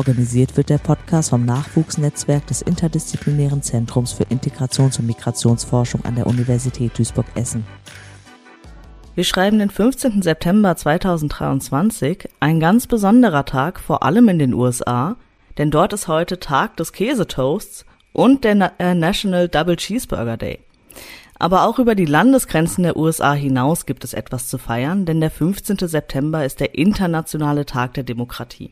Organisiert wird der Podcast vom Nachwuchsnetzwerk des Interdisziplinären Zentrums für Integrations- und Migrationsforschung an der Universität Duisburg-Essen. Wir schreiben den 15. September 2023, ein ganz besonderer Tag, vor allem in den USA, denn dort ist heute Tag des Käsetoasts und der äh, National Double Cheeseburger Day. Aber auch über die Landesgrenzen der USA hinaus gibt es etwas zu feiern, denn der 15. September ist der internationale Tag der Demokratie.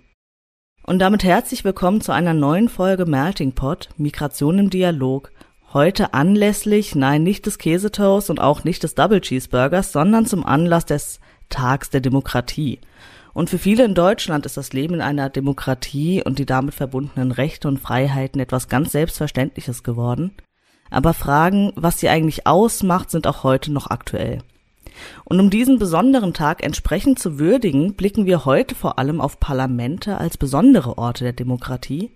Und damit herzlich willkommen zu einer neuen Folge Melting Pot, Migration im Dialog. Heute anlässlich, nein, nicht des Käsetoasts und auch nicht des Double Cheeseburgers, sondern zum Anlass des Tags der Demokratie. Und für viele in Deutschland ist das Leben in einer Demokratie und die damit verbundenen Rechte und Freiheiten etwas ganz Selbstverständliches geworden. Aber Fragen, was sie eigentlich ausmacht, sind auch heute noch aktuell. Und um diesen besonderen Tag entsprechend zu würdigen, blicken wir heute vor allem auf Parlamente als besondere Orte der Demokratie.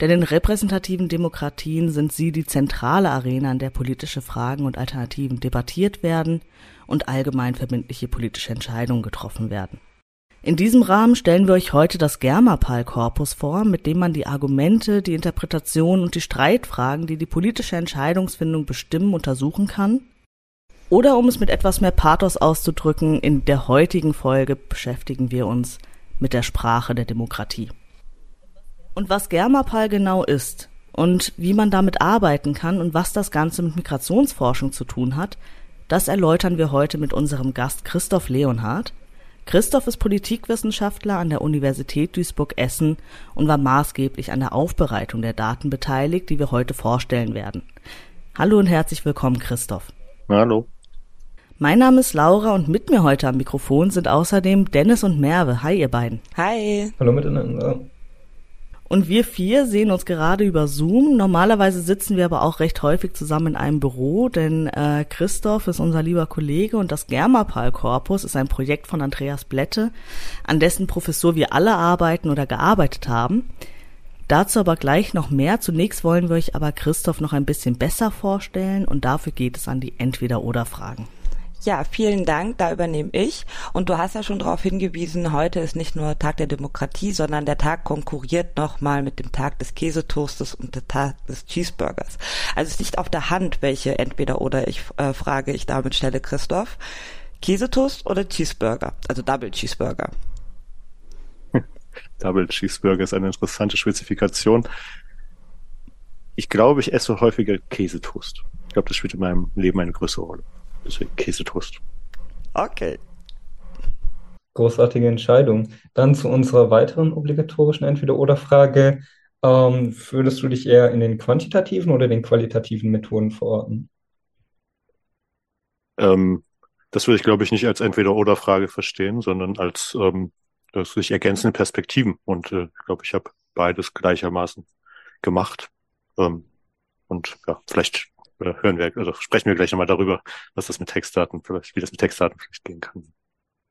Denn in repräsentativen Demokratien sind sie die zentrale Arena, an der politische Fragen und Alternativen debattiert werden und allgemein verbindliche politische Entscheidungen getroffen werden. In diesem Rahmen stellen wir euch heute das Germapal-Korpus vor, mit dem man die Argumente, die Interpretation und die Streitfragen, die die politische Entscheidungsfindung bestimmen, untersuchen kann. Oder um es mit etwas mehr Pathos auszudrücken, in der heutigen Folge beschäftigen wir uns mit der Sprache der Demokratie. Und was Germapal genau ist und wie man damit arbeiten kann und was das Ganze mit Migrationsforschung zu tun hat, das erläutern wir heute mit unserem Gast Christoph Leonhardt. Christoph ist Politikwissenschaftler an der Universität Duisburg-Essen und war maßgeblich an der Aufbereitung der Daten beteiligt, die wir heute vorstellen werden. Hallo und herzlich willkommen, Christoph. Hallo. Mein Name ist Laura und mit mir heute am Mikrofon sind außerdem Dennis und Merve. Hi, ihr beiden. Hi. Hallo miteinander. Und wir vier sehen uns gerade über Zoom. Normalerweise sitzen wir aber auch recht häufig zusammen in einem Büro, denn äh, Christoph ist unser lieber Kollege und das Germapal-Korpus ist ein Projekt von Andreas Blätte, an dessen Professur wir alle arbeiten oder gearbeitet haben. Dazu aber gleich noch mehr. Zunächst wollen wir euch aber Christoph noch ein bisschen besser vorstellen und dafür geht es an die Entweder-Oder-Fragen. Ja, vielen Dank, da übernehme ich. Und du hast ja schon darauf hingewiesen, heute ist nicht nur Tag der Demokratie, sondern der Tag konkurriert nochmal mit dem Tag des Käsetoastes und dem Tag des Cheeseburgers. Also es liegt auf der Hand, welche entweder oder ich äh, Frage ich damit stelle, Christoph. Käsetoast oder Cheeseburger? Also Double Cheeseburger. Double Cheeseburger ist eine interessante Spezifikation. Ich glaube, ich esse häufiger Käsetoast. Ich glaube, das spielt in meinem Leben eine größere Rolle. Deswegen Käsetoast. Okay. Großartige Entscheidung. Dann zu unserer weiteren obligatorischen Entweder-Oder-Frage. Ähm, würdest du dich eher in den quantitativen oder den qualitativen Methoden verorten? Ähm, das würde ich, glaube ich, nicht als Entweder-Oder-Frage verstehen, sondern als ähm, sich ergänzende Perspektiven. Und äh, ich glaube, ich habe beides gleichermaßen gemacht. Ähm, und ja, vielleicht äh, hören wir, also sprechen wir gleich nochmal darüber, was das mit Textdaten vielleicht, wie das mit Textdaten vielleicht gehen kann.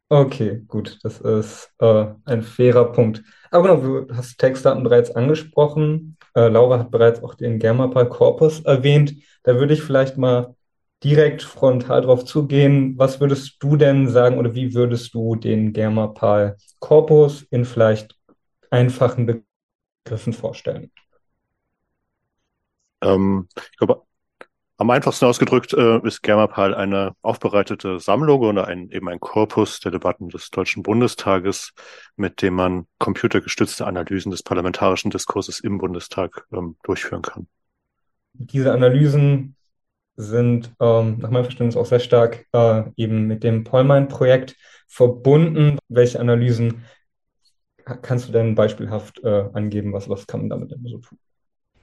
Okay, gut, das ist äh, ein fairer Punkt. Aber genau, du hast Textdaten bereits angesprochen. Äh, Laura hat bereits auch den Germapal-Korpus erwähnt. Da würde ich vielleicht mal direkt frontal drauf zugehen. Was würdest du denn sagen oder wie würdest du den Germapal-Korpus in vielleicht einfachen Begriffen vorstellen? Ähm, ich glaube, am einfachsten ausgedrückt äh, ist Germapal eine aufbereitete Sammlung oder ein, eben ein Korpus der Debatten des Deutschen Bundestages, mit dem man computergestützte Analysen des parlamentarischen Diskurses im Bundestag ähm, durchführen kann. Diese Analysen sind ähm, nach meinem Verständnis auch sehr stark äh, eben mit dem Pollmein-Projekt verbunden. Welche Analysen kannst du denn beispielhaft äh, angeben? Was, was kann man damit denn so tun?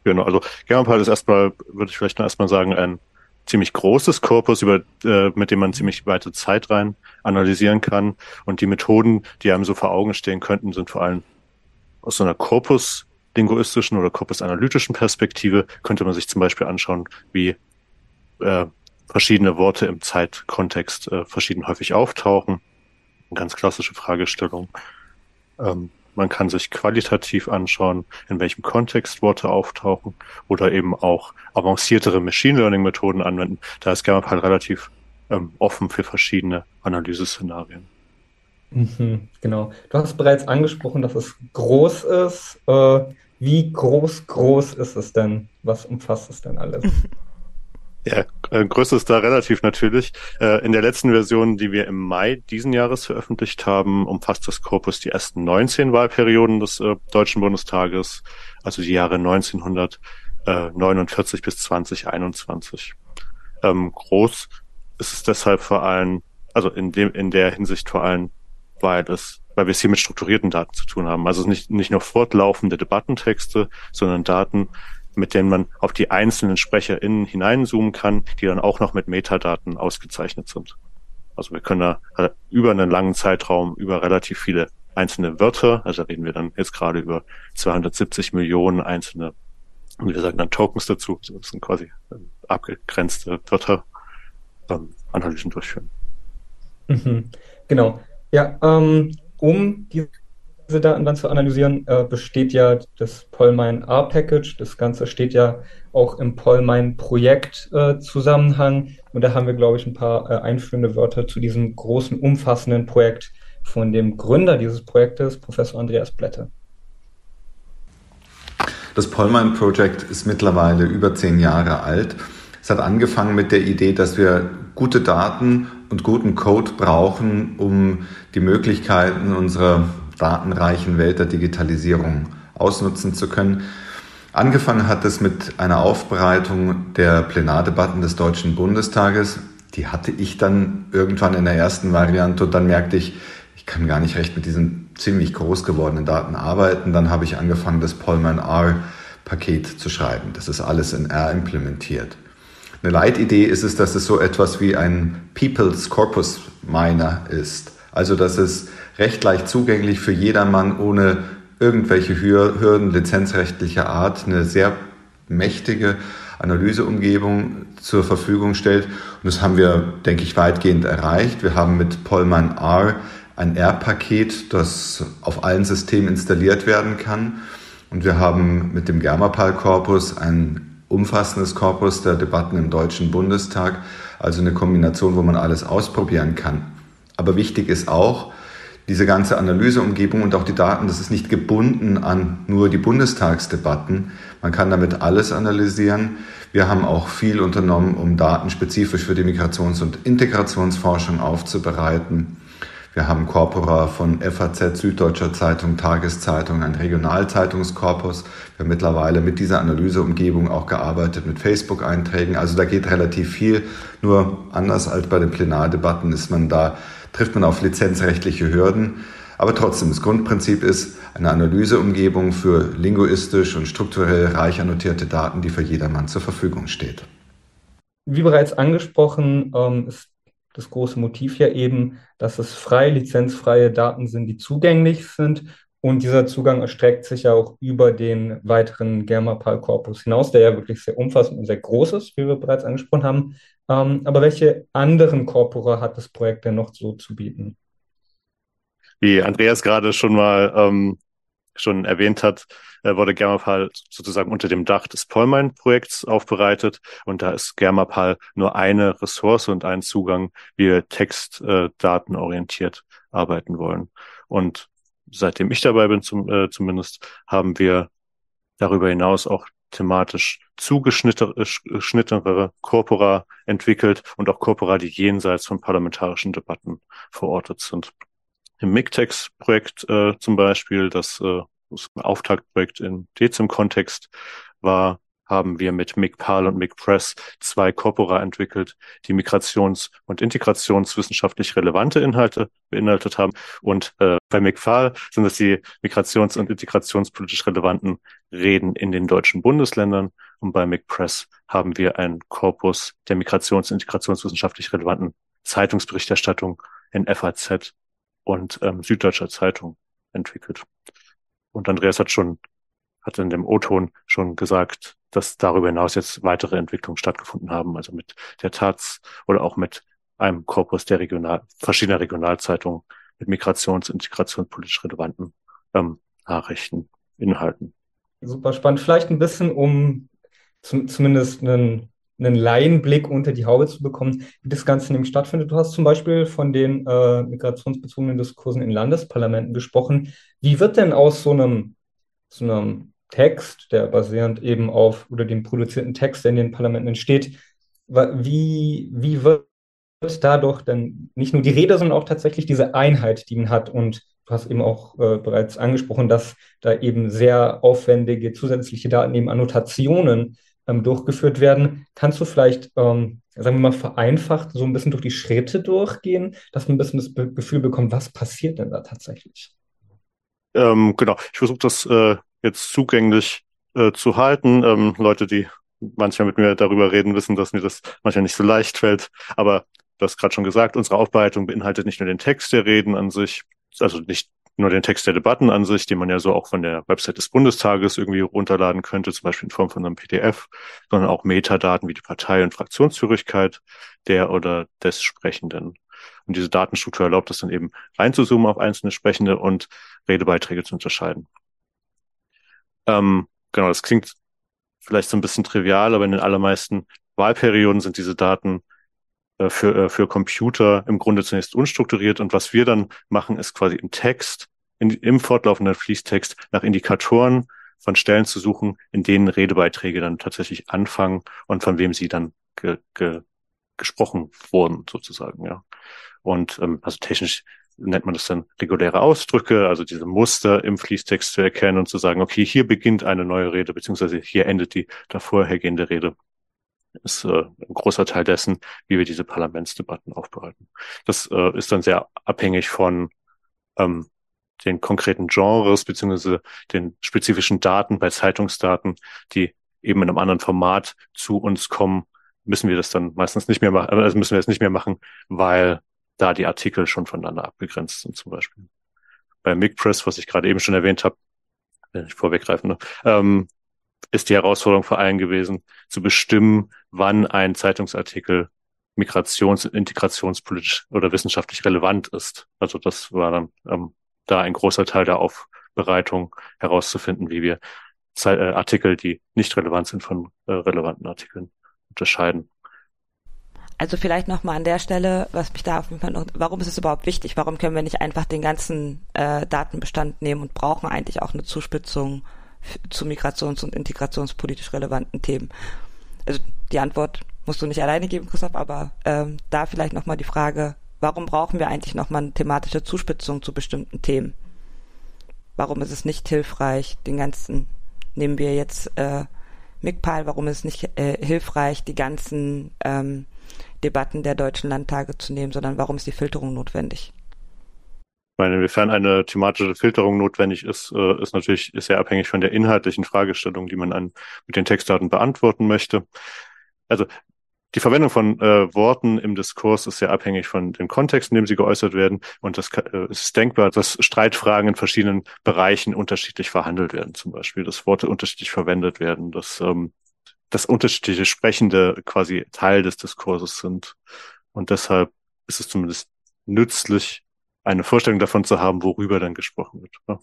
Genau, also Germanpal ist erstmal, würde ich vielleicht noch erstmal sagen, ein ziemlich großes Korpus, über, äh, mit dem man ziemlich weite Zeit rein analysieren kann. Und die Methoden, die einem so vor Augen stehen könnten, sind vor allem aus so einer Korpus-linguistischen oder korpusanalytischen Perspektive könnte man sich zum Beispiel anschauen, wie äh, verschiedene Worte im Zeitkontext äh, verschieden häufig auftauchen. Eine ganz klassische Fragestellung. Ähm, man kann sich qualitativ anschauen, in welchem Kontext Worte auftauchen oder eben auch avanciertere Machine Learning Methoden anwenden. Da ist GAMAP halt relativ ähm, offen für verschiedene Analyseszenarien. Mhm, genau. Du hast bereits angesprochen, dass es groß ist. Äh, wie groß, groß ist es denn? Was umfasst es denn alles? Ja, äh, Größe ist da relativ natürlich. Äh, in der letzten Version, die wir im Mai diesen Jahres veröffentlicht haben, umfasst das Korpus die ersten 19 Wahlperioden des äh, Deutschen Bundestages, also die Jahre 1949 bis 2021. Ähm, groß ist es deshalb vor allem, also in dem, in der Hinsicht vor allem, weil es, weil wir es hier mit strukturierten Daten zu tun haben. Also nicht, nicht nur fortlaufende Debattentexte, sondern Daten, mit denen man auf die einzelnen SprecherInnen hineinzoomen kann, die dann auch noch mit Metadaten ausgezeichnet sind. Also wir können da äh, über einen langen Zeitraum über relativ viele einzelne Wörter, also reden wir dann jetzt gerade über 270 Millionen einzelne, und wir sagen dann Tokens dazu, also das sind quasi äh, abgegrenzte Wörter, ähm, Analysen durchführen. Mhm. Genau. Ja, ähm, um die diese Daten dann zu analysieren, äh, besteht ja das Pollmine R-Package. Das Ganze steht ja auch im Pollmine-Projekt-Zusammenhang. Äh, und da haben wir, glaube ich, ein paar äh, einführende Wörter zu diesem großen, umfassenden Projekt von dem Gründer dieses Projektes, Professor Andreas Blätte. Das Pollmine Project ist mittlerweile über zehn Jahre alt. Es hat angefangen mit der Idee, dass wir gute Daten und guten Code brauchen, um die Möglichkeiten unserer datenreichen Welt der Digitalisierung ausnutzen zu können. Angefangen hat es mit einer Aufbereitung der Plenardebatten des Deutschen Bundestages. Die hatte ich dann irgendwann in der ersten Variante und dann merkte ich, ich kann gar nicht recht mit diesen ziemlich groß gewordenen Daten arbeiten. Dann habe ich angefangen, das Polman R-Paket zu schreiben. Das ist alles in R implementiert. Eine Leitidee ist es, dass es so etwas wie ein People's Corpus Miner ist. Also, dass es recht leicht zugänglich für jedermann ohne irgendwelche Hürden lizenzrechtlicher Art eine sehr mächtige Analyseumgebung zur Verfügung stellt. Und das haben wir, denke ich, weitgehend erreicht. Wir haben mit Pollman R ein R-Paket, das auf allen Systemen installiert werden kann. Und wir haben mit dem Germapal-Korpus ein umfassendes Korpus der Debatten im Deutschen Bundestag, also eine Kombination, wo man alles ausprobieren kann. Aber wichtig ist auch, diese ganze Analyseumgebung und auch die Daten, das ist nicht gebunden an nur die Bundestagsdebatten. Man kann damit alles analysieren. Wir haben auch viel unternommen, um Daten spezifisch für die Migrations- und Integrationsforschung aufzubereiten. Wir haben Corpora von FAZ, Süddeutscher Zeitung, Tageszeitung, ein Regionalzeitungskorpus. Wir haben mittlerweile mit dieser Analyseumgebung auch gearbeitet mit Facebook-Einträgen. Also da geht relativ viel. Nur anders als bei den Plenardebatten ist man da trifft man auf lizenzrechtliche Hürden. Aber trotzdem, das Grundprinzip ist eine Analyseumgebung für linguistisch und strukturell reich annotierte Daten, die für jedermann zur Verfügung steht. Wie bereits angesprochen, ähm, ist das große Motiv ja eben, dass es frei, lizenzfreie Daten sind, die zugänglich sind. Und dieser Zugang erstreckt sich ja auch über den weiteren Germapal-Korpus hinaus, der ja wirklich sehr umfassend und sehr groß ist, wie wir bereits angesprochen haben. Ähm, aber welche anderen Corpora hat das Projekt denn noch so zu bieten? Wie Andreas gerade schon mal ähm, schon erwähnt hat, äh, wurde Germapal sozusagen unter dem Dach des Pollmine-Projekts aufbereitet und da ist Germapal nur eine Ressource und ein Zugang, wie wir textdatenorientiert äh, arbeiten wollen. Und seitdem ich dabei bin zum, äh, zumindest, haben wir darüber hinaus auch thematisch zugeschnittenere äh, Corpora entwickelt und auch Corpora, die jenseits von parlamentarischen Debatten verortet sind. Im MIGTEX-Projekt äh, zum Beispiel, das, äh, das Auftaktprojekt im Dezim-Kontext war, haben wir mit MIGPAL und MIGPress zwei Corpora entwickelt, die migrations- und integrationswissenschaftlich relevante Inhalte beinhaltet haben. Und äh, bei MIGPAL sind es die migrations- und integrationspolitisch relevanten Reden in den deutschen Bundesländern. Und bei MIGPress haben wir einen Korpus der migrations- und integrationswissenschaftlich relevanten Zeitungsberichterstattung in FAZ und ähm, Süddeutscher Zeitung entwickelt. Und Andreas hat schon hat in dem O-Ton schon gesagt, dass darüber hinaus jetzt weitere Entwicklungen stattgefunden haben, also mit der Taz oder auch mit einem Korpus der Regional, verschiedener Regionalzeitungen mit migrations- und integrationspolitisch relevanten ähm, Nachrichten, Inhalten. Super spannend. Vielleicht ein bisschen, um zum, zumindest einen, einen Laienblick unter die Haube zu bekommen, wie das Ganze nämlich stattfindet. Du hast zum Beispiel von den äh, migrationsbezogenen Diskursen in Landesparlamenten gesprochen. Wie wird denn aus so einem, so einem Text, der basierend eben auf oder dem produzierten Text, der in den Parlamenten entsteht, wie, wie wird dadurch dann nicht nur die Rede, sondern auch tatsächlich diese Einheit, die man hat. Und hast eben auch äh, bereits angesprochen, dass da eben sehr aufwendige zusätzliche Daten, eben Annotationen ähm, durchgeführt werden. Kannst du vielleicht, ähm, sagen wir mal, vereinfacht so ein bisschen durch die Schritte durchgehen, dass man ein bisschen das Be Gefühl bekommt, was passiert denn da tatsächlich? Ähm, genau, ich versuche das äh, jetzt zugänglich äh, zu halten. Ähm, Leute, die manchmal mit mir darüber reden, wissen, dass mir das manchmal nicht so leicht fällt. Aber du hast gerade schon gesagt, unsere Aufbereitung beinhaltet nicht nur den Text der Reden an sich, also nicht nur den Text der Debatten an sich, den man ja so auch von der Website des Bundestages irgendwie runterladen könnte, zum Beispiel in Form von einem PDF, sondern auch Metadaten wie die Partei- und Fraktionszürigkeit der oder des Sprechenden. Und diese Datenstruktur erlaubt es dann eben reinzuzoomen auf einzelne Sprechende und Redebeiträge zu unterscheiden. Ähm, genau, das klingt vielleicht so ein bisschen trivial, aber in den allermeisten Wahlperioden sind diese Daten für, äh, für Computer im Grunde zunächst unstrukturiert. Und was wir dann machen, ist quasi im Text, in, im fortlaufenden Fließtext nach Indikatoren von Stellen zu suchen, in denen Redebeiträge dann tatsächlich anfangen und von wem sie dann ge, ge, gesprochen wurden, sozusagen, ja. Und ähm, also technisch nennt man das dann reguläre Ausdrücke, also diese Muster im Fließtext zu erkennen und zu sagen, okay, hier beginnt eine neue Rede, beziehungsweise hier endet die davorhergehende Rede. Ist äh, ein großer Teil dessen, wie wir diese Parlamentsdebatten aufbereiten. Das äh, ist dann sehr abhängig von ähm, den konkreten Genres, beziehungsweise den spezifischen Daten bei Zeitungsdaten, die eben in einem anderen Format zu uns kommen, müssen wir das dann meistens nicht mehr machen, also müssen wir es nicht mehr machen, weil da die Artikel schon voneinander abgegrenzt sind zum Beispiel. Bei MIGPress, was ich gerade eben schon erwähnt habe, wenn ich vorweggreifen, ne, ähm, ist die Herausforderung vor allem gewesen, zu bestimmen, wann ein Zeitungsartikel migrations-, integrationspolitisch oder wissenschaftlich relevant ist. Also das war dann ähm, da ein großer Teil der Aufbereitung herauszufinden, wie wir Ze äh, Artikel, die nicht relevant sind, von äh, relevanten Artikeln unterscheiden. Also vielleicht nochmal an der Stelle, was mich da auf jeden Fall warum ist es überhaupt wichtig? Warum können wir nicht einfach den ganzen äh, Datenbestand nehmen und brauchen eigentlich auch eine Zuspitzung zu migrations- und integrationspolitisch relevanten Themen? Also die Antwort musst du nicht alleine geben, Christoph, aber ähm, da vielleicht nochmal die Frage, warum brauchen wir eigentlich nochmal eine thematische Zuspitzung zu bestimmten Themen? Warum ist es nicht hilfreich, den ganzen, nehmen wir jetzt äh, MIGPAL, warum ist es nicht äh, hilfreich, die ganzen ähm, Debatten der deutschen Landtage zu nehmen, sondern warum ist die Filterung notwendig? Meine, inwiefern eine thematische Filterung notwendig ist, äh, ist natürlich sehr abhängig von der inhaltlichen Fragestellung, die man an, mit den Textdaten beantworten möchte. Also die Verwendung von äh, Worten im Diskurs ist sehr abhängig von dem Kontext, in dem sie geäußert werden. Und das äh, ist denkbar, dass Streitfragen in verschiedenen Bereichen unterschiedlich verhandelt werden. Zum Beispiel, dass Worte unterschiedlich verwendet werden, dass ähm, das unterschiedliche Sprechende quasi Teil des Diskurses sind. Und deshalb ist es zumindest nützlich, eine Vorstellung davon zu haben, worüber dann gesprochen wird. Ja.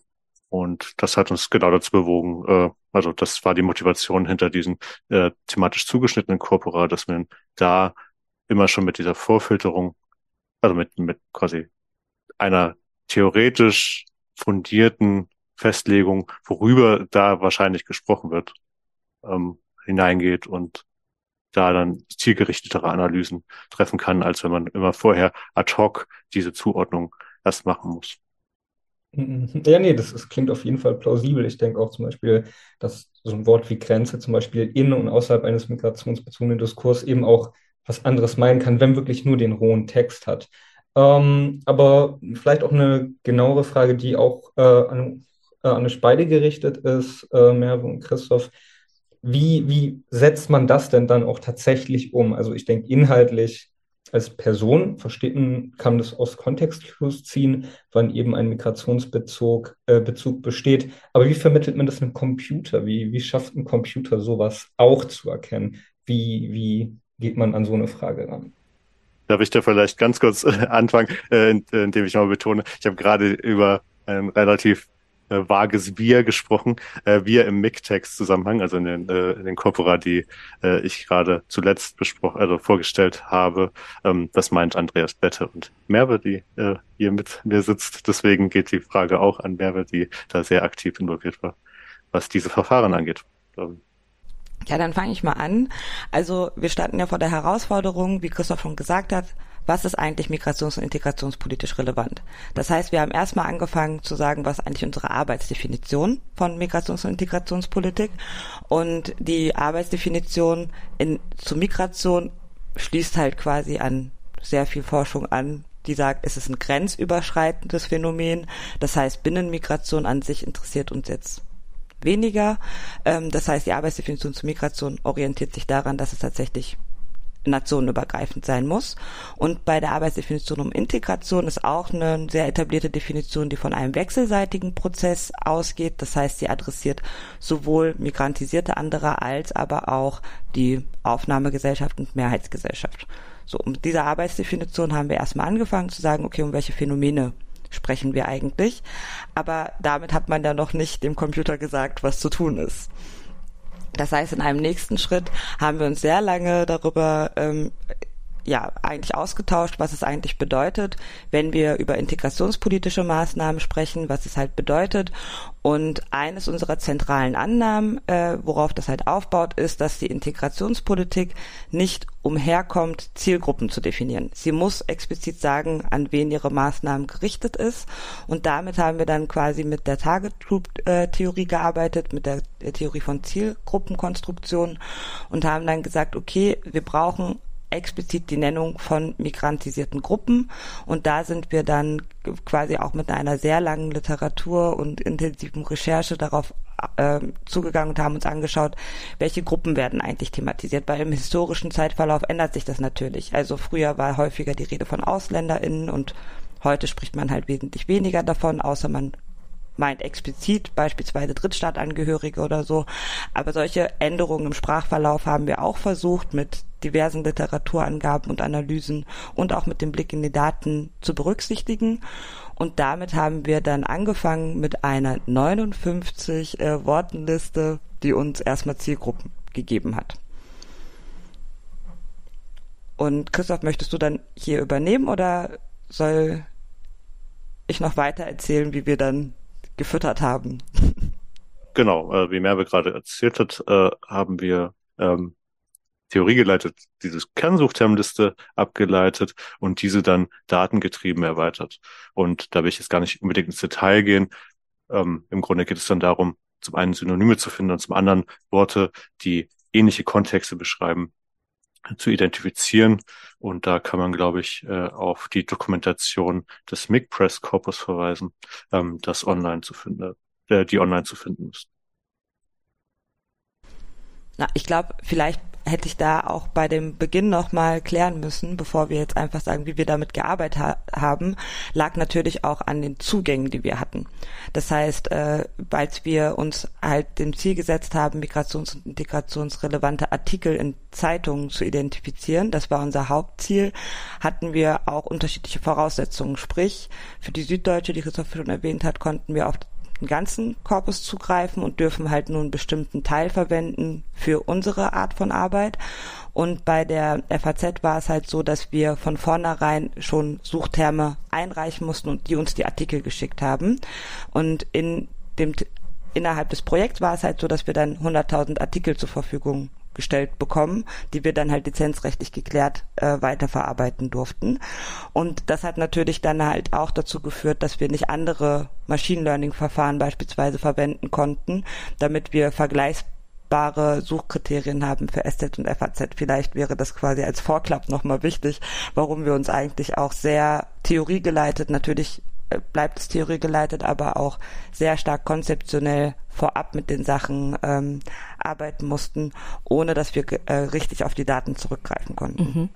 Und das hat uns genau dazu bewogen. Äh, also das war die Motivation hinter diesen äh, thematisch zugeschnittenen Corpora, dass man da immer schon mit dieser Vorfilterung, also mit, mit quasi einer theoretisch fundierten Festlegung, worüber da wahrscheinlich gesprochen wird, ähm, hineingeht und da dann zielgerichtetere Analysen treffen kann, als wenn man immer vorher ad hoc diese Zuordnung erst machen muss. Ja, nee, das, das klingt auf jeden Fall plausibel. Ich denke auch zum Beispiel, dass so ein Wort wie Grenze zum Beispiel in und außerhalb eines migrationsbezogenen Diskurs eben auch was anderes meinen kann, wenn wirklich nur den rohen Text hat. Ähm, aber vielleicht auch eine genauere Frage, die auch äh, an, äh, an eine beide gerichtet ist, äh, Merve und Christoph. Wie, wie setzt man das denn dann auch tatsächlich um? Also ich denke, inhaltlich als Person versteht man, kann das aus Kontextclues ziehen, wann eben ein Migrationsbezug äh, Bezug besteht. Aber wie vermittelt man das einem Computer? Wie, wie schafft ein Computer sowas auch zu erkennen? Wie, wie geht man an so eine Frage ran? Darf ich da vielleicht ganz kurz äh, anfangen, äh, indem ich mal betone, ich habe gerade über ein relativ äh, vages Wir gesprochen. Äh, wir im MIG-Text-Zusammenhang, also in den, äh, in den Corpora, die äh, ich gerade zuletzt besprochen, also vorgestellt habe. Ähm, das meint Andreas Bette und Merve, die äh, hier mit mir sitzt. Deswegen geht die Frage auch an Merve, die da sehr aktiv involviert war, was diese Verfahren angeht. Ähm, ja, dann fange ich mal an. Also wir standen ja vor der Herausforderung, wie Christoph schon gesagt hat, was ist eigentlich migrations- und integrationspolitisch relevant. Das heißt, wir haben erstmal angefangen zu sagen, was eigentlich unsere Arbeitsdefinition von Migrations- und Integrationspolitik und die Arbeitsdefinition in, zu Migration schließt halt quasi an sehr viel Forschung an, die sagt, es ist ein grenzüberschreitendes Phänomen. Das heißt, Binnenmigration an sich interessiert uns jetzt weniger. Ähm, das heißt, die Arbeitsdefinition zu Migration orientiert sich daran, dass es tatsächlich nationenübergreifend sein muss. Und bei der Arbeitsdefinition um Integration ist auch eine sehr etablierte Definition, die von einem wechselseitigen Prozess ausgeht. Das heißt, sie adressiert sowohl migrantisierte andere als aber auch die Aufnahmegesellschaft und Mehrheitsgesellschaft. So, mit dieser Arbeitsdefinition haben wir erstmal angefangen zu sagen, okay, um welche Phänomene sprechen wir eigentlich. Aber damit hat man ja noch nicht dem Computer gesagt, was zu tun ist. Das heißt, in einem nächsten Schritt haben wir uns sehr lange darüber ähm, ja eigentlich ausgetauscht, was es eigentlich bedeutet, wenn wir über integrationspolitische Maßnahmen sprechen, was es halt bedeutet. Und eines unserer zentralen Annahmen, äh, worauf das halt aufbaut, ist, dass die Integrationspolitik nicht umherkommt, Zielgruppen zu definieren. Sie muss explizit sagen, an wen ihre Maßnahmen gerichtet ist. Und damit haben wir dann quasi mit der Target Group äh, Theorie gearbeitet, mit der, der Theorie von Zielgruppenkonstruktion und haben dann gesagt, okay, wir brauchen explizit die Nennung von migrantisierten Gruppen. Und da sind wir dann quasi auch mit einer sehr langen Literatur und intensiven Recherche darauf äh, zugegangen und haben uns angeschaut, welche Gruppen werden eigentlich thematisiert. Weil im historischen Zeitverlauf ändert sich das natürlich. Also früher war häufiger die Rede von AusländerInnen und heute spricht man halt wesentlich weniger davon, außer man meint explizit beispielsweise Drittstaatangehörige oder so. Aber solche Änderungen im Sprachverlauf haben wir auch versucht mit diversen Literaturangaben und Analysen und auch mit dem Blick in die Daten zu berücksichtigen. Und damit haben wir dann angefangen mit einer 59 äh, Wortenliste, die uns erstmal Zielgruppen gegeben hat. Und Christoph, möchtest du dann hier übernehmen oder soll ich noch weiter erzählen, wie wir dann gefüttert haben. Genau, äh, wie Merve gerade erzählt hat, äh, haben wir ähm, Theorie geleitet, dieses Kernsuchtermliste abgeleitet und diese dann datengetrieben erweitert. Und da will ich jetzt gar nicht unbedingt ins Detail gehen. Ähm, Im Grunde geht es dann darum, zum einen Synonyme zu finden und zum anderen Worte, die ähnliche Kontexte beschreiben, zu identifizieren. Und da kann man, glaube ich, äh, auf die Dokumentation des MIG Press Corpus verweisen, ähm, das online zu finden, äh, die online zu finden ist. Na, ich glaube, vielleicht hätte ich da auch bei dem Beginn nochmal klären müssen, bevor wir jetzt einfach sagen, wie wir damit gearbeitet ha haben, lag natürlich auch an den Zugängen, die wir hatten. Das heißt, äh, als wir uns halt dem Ziel gesetzt haben, migrations- und integrationsrelevante Artikel in Zeitungen zu identifizieren, das war unser Hauptziel, hatten wir auch unterschiedliche Voraussetzungen. Sprich, für die Süddeutsche, die Christoph schon erwähnt hat, konnten wir auf den ganzen Korpus zugreifen und dürfen halt nur einen bestimmten Teil verwenden für unsere Art von Arbeit. Und bei der FAZ war es halt so, dass wir von vornherein schon Suchterme einreichen mussten und die uns die Artikel geschickt haben. Und in dem innerhalb des Projekts war es halt so, dass wir dann 100.000 Artikel zur Verfügung gestellt bekommen, die wir dann halt lizenzrechtlich geklärt äh, weiterverarbeiten durften. Und das hat natürlich dann halt auch dazu geführt, dass wir nicht andere Machine Learning Verfahren beispielsweise verwenden konnten, damit wir vergleichbare Suchkriterien haben für SZ und FAZ. Vielleicht wäre das quasi als Vorklapp nochmal wichtig, warum wir uns eigentlich auch sehr theoriegeleitet natürlich bleibt es theoriegeleitet, aber auch sehr stark konzeptionell vorab mit den Sachen ähm, arbeiten mussten, ohne dass wir äh, richtig auf die Daten zurückgreifen konnten. Mhm.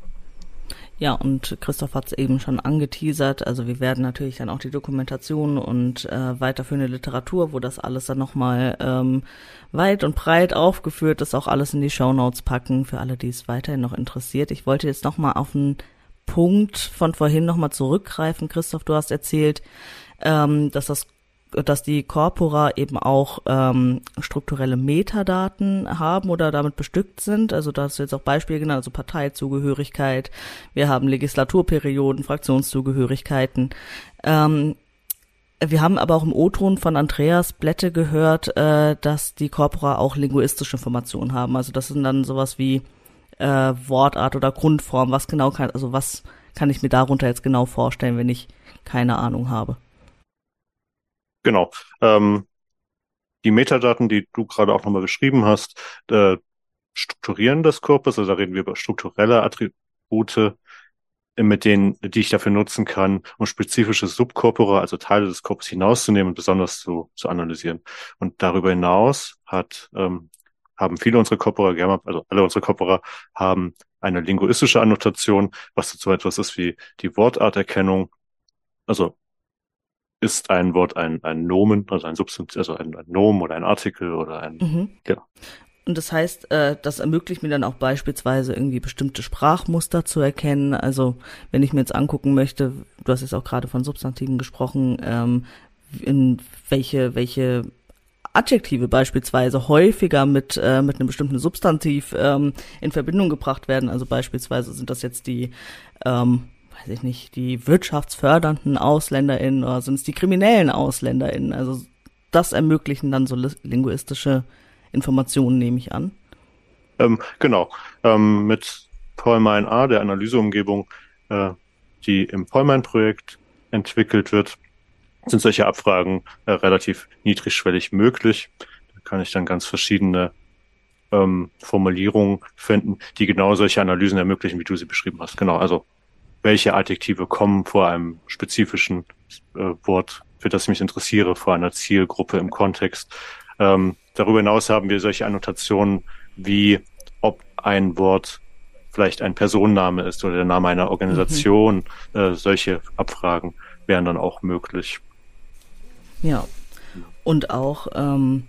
Ja, und Christoph hat es eben schon angeteasert. Also wir werden natürlich dann auch die Dokumentation und äh, weiterführende Literatur, wo das alles dann nochmal ähm, weit und breit aufgeführt ist, auch alles in die Shownotes packen, für alle, die es weiterhin noch interessiert. Ich wollte jetzt nochmal auf einen Punkt von vorhin nochmal zurückgreifen. Christoph, du hast erzählt, ähm, dass das dass die Corpora eben auch ähm, strukturelle Metadaten haben oder damit bestückt sind. Also da hast du jetzt auch Beispiele genannt, also Parteizugehörigkeit. Wir haben Legislaturperioden, Fraktionszugehörigkeiten. Ähm, wir haben aber auch im O-Ton von Andreas Blätte gehört, äh, dass die Corpora auch linguistische Informationen haben. Also das sind dann sowas wie äh, Wortart oder Grundform. Was genau kann, also was kann ich mir darunter jetzt genau vorstellen, wenn ich keine Ahnung habe? Genau. Ähm, die Metadaten, die du gerade auch nochmal beschrieben hast, äh, strukturieren das Korpus, also da reden wir über strukturelle Attribute, äh, mit denen, die ich dafür nutzen kann, um spezifische Subkorpora, also Teile des Korpus hinauszunehmen und besonders zu, zu analysieren. Und darüber hinaus hat, ähm, haben viele unserer Korpora, also alle unsere Korpora haben eine linguistische Annotation, was so etwas ist wie die Wortarterkennung, also ist ein Wort ein, ein Nomen, also ein Substantiv, also ein, ein Nomen oder ein Artikel oder ein, mhm. genau. Und das heißt, äh, das ermöglicht mir dann auch beispielsweise irgendwie bestimmte Sprachmuster zu erkennen. Also wenn ich mir jetzt angucken möchte, du hast jetzt auch gerade von Substantiven gesprochen, ähm, in welche, welche Adjektive beispielsweise häufiger mit, äh, mit einem bestimmten Substantiv ähm, in Verbindung gebracht werden. Also beispielsweise sind das jetzt die ähm, weiß ich nicht, die wirtschaftsfördernden AusländerInnen oder sind es die kriminellen AusländerInnen? Also das ermöglichen dann so linguistische Informationen, nehme ich an. Ähm, genau. Ähm, mit Pollmein A, der Analyseumgebung, äh, die im Pollmein-Projekt entwickelt wird, sind solche Abfragen äh, relativ niedrigschwellig möglich. Da kann ich dann ganz verschiedene ähm, Formulierungen finden, die genau solche Analysen ermöglichen, wie du sie beschrieben hast. Genau, also welche Adjektive kommen vor einem spezifischen äh, Wort, für das ich mich interessiere, vor einer Zielgruppe im Kontext. Ähm, darüber hinaus haben wir solche Annotationen wie, ob ein Wort vielleicht ein Personenname ist oder der Name einer Organisation. Mhm. Äh, solche Abfragen wären dann auch möglich. Ja. Und auch ähm,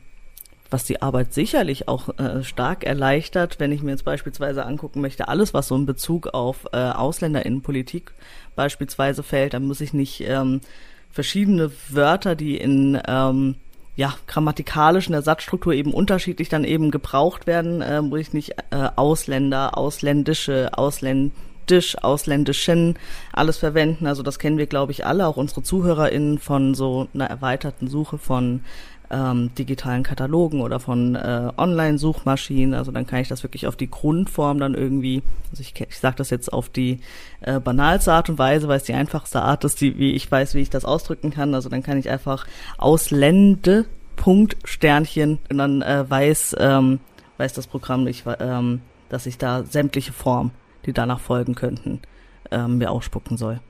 was die Arbeit sicherlich auch äh, stark erleichtert, wenn ich mir jetzt beispielsweise angucken möchte, alles, was so in Bezug auf äh, Ausländerinnenpolitik beispielsweise fällt, dann muss ich nicht ähm, verschiedene Wörter, die in ähm, ja, grammatikalischen Ersatzstruktur eben unterschiedlich dann eben gebraucht werden, äh, muss ich nicht äh, Ausländer, ausländische, ausländisch, ausländischen alles verwenden. Also das kennen wir, glaube ich, alle, auch unsere ZuhörerInnen von so einer erweiterten Suche von ähm, digitalen Katalogen oder von äh, Online-Suchmaschinen. Also dann kann ich das wirklich auf die Grundform dann irgendwie, also ich, ich sage das jetzt auf die äh, banalste Art und Weise, weil es die einfachste Art ist, die, wie ich weiß, wie ich das ausdrücken kann. Also dann kann ich einfach Auslände Punkt Sternchen und dann äh, weiß ähm, weiß das Programm nicht, ähm, dass ich da sämtliche Formen, die danach folgen könnten, ähm, mir ausspucken soll.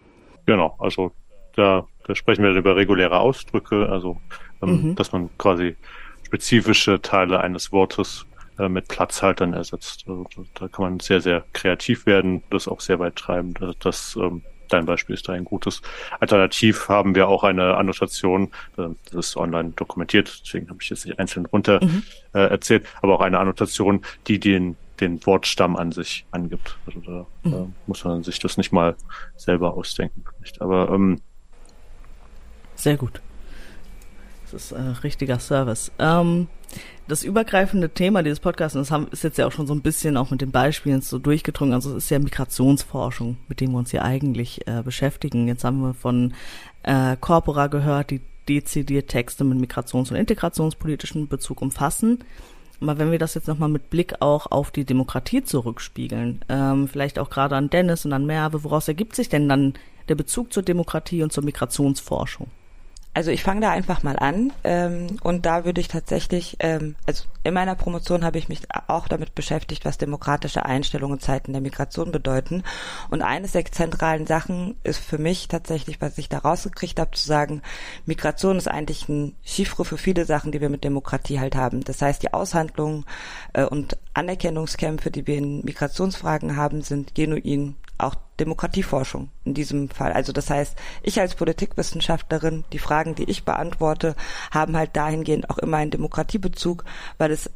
Genau, also da, da sprechen wir über reguläre Ausdrücke, also ähm, mhm. dass man quasi spezifische Teile eines Wortes äh, mit Platzhaltern ersetzt. Also, da kann man sehr, sehr kreativ werden, das auch sehr weit treiben. Das, das ähm, dein Beispiel ist da ein gutes. Alternativ haben wir auch eine Annotation, äh, das ist online dokumentiert, deswegen habe ich jetzt nicht einzeln runter mhm. äh, erzählt, aber auch eine Annotation, die den den Wortstamm an sich angibt. Also da mhm. muss man sich das nicht mal selber ausdenken. Aber ähm, sehr gut. Das ist äh, richtiger Service. Ähm, das übergreifende Thema dieses Podcasts, und das haben, ist jetzt ja auch schon so ein bisschen auch mit den Beispielen so durchgedrungen, also es ist ja Migrationsforschung, mit dem wir uns hier eigentlich äh, beschäftigen. Jetzt haben wir von äh, Corpora gehört, die dezidiert Texte mit migrations- und integrationspolitischen Bezug umfassen. Aber wenn wir das jetzt nochmal mit Blick auch auf die Demokratie zurückspiegeln, ähm, vielleicht auch gerade an Dennis und an Merve, woraus ergibt sich denn dann der Bezug zur Demokratie und zur Migrationsforschung? Also ich fange da einfach mal an ähm, und da würde ich tatsächlich, ähm, also in meiner Promotion habe ich mich auch damit beschäftigt, was demokratische Einstellungen in Zeiten der Migration bedeuten. Und eines der zentralen Sachen ist für mich tatsächlich, was ich da rausgekriegt habe, zu sagen, Migration ist eigentlich ein Chiffre für viele Sachen, die wir mit Demokratie halt haben. Das heißt, die Aushandlungen äh, und Anerkennungskämpfe, die wir in Migrationsfragen haben, sind genuin auch Demokratieforschung in diesem Fall. Also das heißt, ich als Politikwissenschaftlerin, die Fragen, die ich beantworte, haben halt dahingehend auch immer einen Demokratiebezug, weil es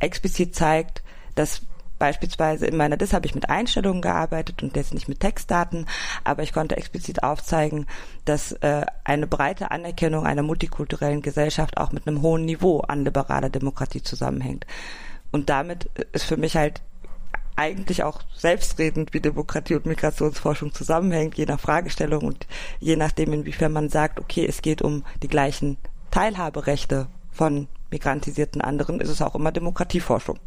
explizit zeigt, dass Beispielsweise in meiner DIS habe ich mit Einstellungen gearbeitet und jetzt nicht mit Textdaten, aber ich konnte explizit aufzeigen, dass äh, eine breite Anerkennung einer multikulturellen Gesellschaft auch mit einem hohen Niveau an liberaler Demokratie zusammenhängt. Und damit ist für mich halt eigentlich auch selbstredend, wie Demokratie und Migrationsforschung zusammenhängt, je nach Fragestellung und je nachdem, inwiefern man sagt, okay, es geht um die gleichen Teilhaberechte von migrantisierten anderen, ist es auch immer Demokratieforschung.